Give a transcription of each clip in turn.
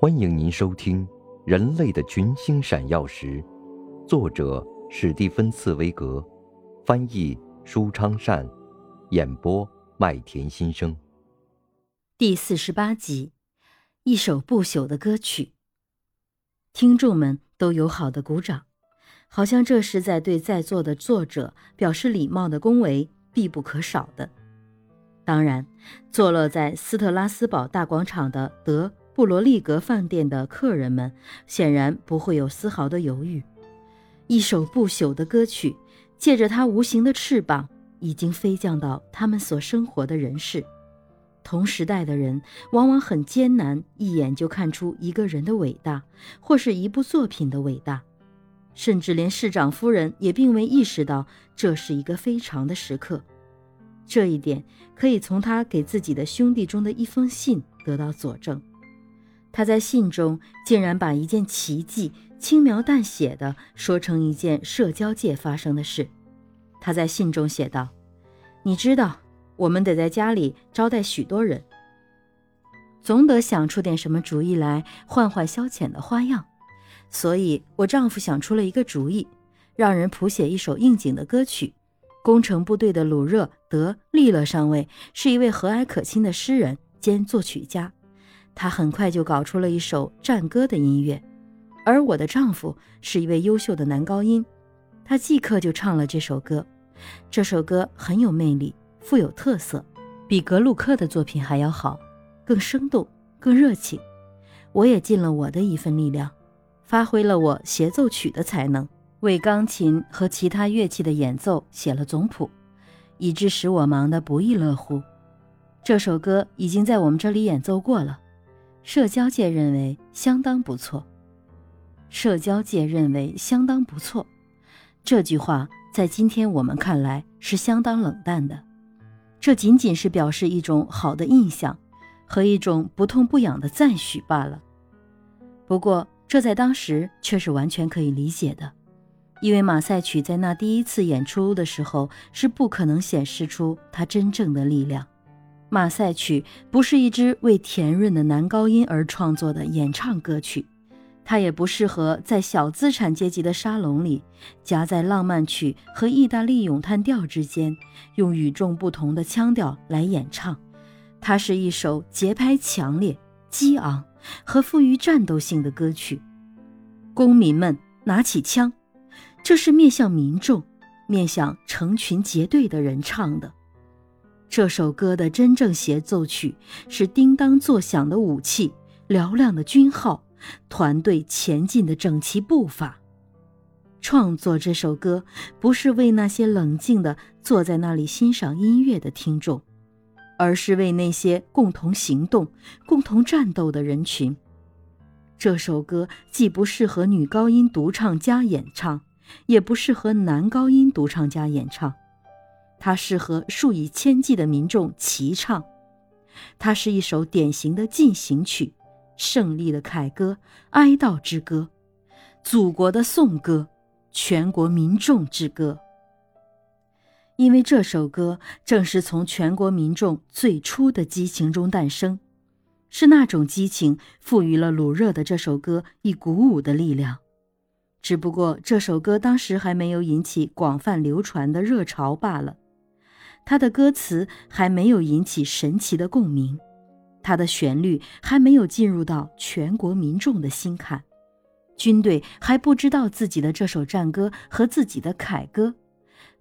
欢迎您收听《人类的群星闪耀时》，作者史蒂芬·茨威格，翻译舒昌善，演播麦田心声。第四十八集，一首不朽的歌曲。听众们都友好的鼓掌，好像这是在对在座的作者表示礼貌的恭维，必不可少的。当然，坐落在斯特拉斯堡大广场的德布罗利格饭店的客人们显然不会有丝毫的犹豫。一首不朽的歌曲，借着它无形的翅膀，已经飞降到他们所生活的人世。同时代的人往往很艰难一眼就看出一个人的伟大，或是一部作品的伟大，甚至连市长夫人也并未意识到这是一个非常的时刻。这一点可以从他给自己的兄弟中的一封信得到佐证。他在信中竟然把一件奇迹轻描淡写的说成一件社交界发生的事。他在信中写道：“你知道，我们得在家里招待许多人，总得想出点什么主意来换换消遣的花样。所以我丈夫想出了一个主意，让人谱写一首应景的歌曲。”工程部队的鲁热德利勒上尉是一位和蔼可亲的诗人兼作曲家，他很快就搞出了一首战歌的音乐。而我的丈夫是一位优秀的男高音，他即刻就唱了这首歌。这首歌很有魅力，富有特色，比格鲁克的作品还要好，更生动，更热情。我也尽了我的一份力量，发挥了我协奏曲的才能。为钢琴和其他乐器的演奏写了总谱，以致使我忙得不亦乐乎。这首歌已经在我们这里演奏过了，社交界认为相当不错。社交界认为相当不错，这句话在今天我们看来是相当冷淡的。这仅仅是表示一种好的印象和一种不痛不痒的赞许罢了。不过，这在当时却是完全可以理解的。因为马赛曲在那第一次演出的时候是不可能显示出它真正的力量。马赛曲不是一支为甜润的男高音而创作的演唱歌曲，它也不适合在小资产阶级的沙龙里夹在浪漫曲和意大利咏叹调之间，用与众不同的腔调来演唱。它是一首节拍强烈、激昂和富于战斗性的歌曲。公民们拿起枪。这是面向民众、面向成群结队的人唱的。这首歌的真正协奏曲是叮当作响的武器、嘹亮的军号、团队前进的整齐步伐。创作这首歌不是为那些冷静地坐在那里欣赏音乐的听众，而是为那些共同行动、共同战斗的人群。这首歌既不适合女高音独唱家演唱。也不适合男高音独唱家演唱，它适合数以千计的民众齐唱。它是一首典型的进行曲，胜利的凯歌，哀悼之歌，祖国的颂歌，全国民众之歌。因为这首歌正是从全国民众最初的激情中诞生，是那种激情赋予了鲁热的这首歌以鼓舞的力量。只不过这首歌当时还没有引起广泛流传的热潮罢了，他的歌词还没有引起神奇的共鸣，他的旋律还没有进入到全国民众的心坎，军队还不知道自己的这首战歌和自己的凯歌，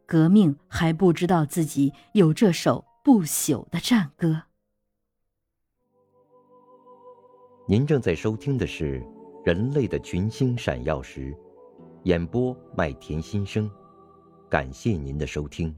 革命还不知道自己有这首不朽的战歌。您正在收听的是《人类的群星闪耀时》。演播麦田心声，感谢您的收听。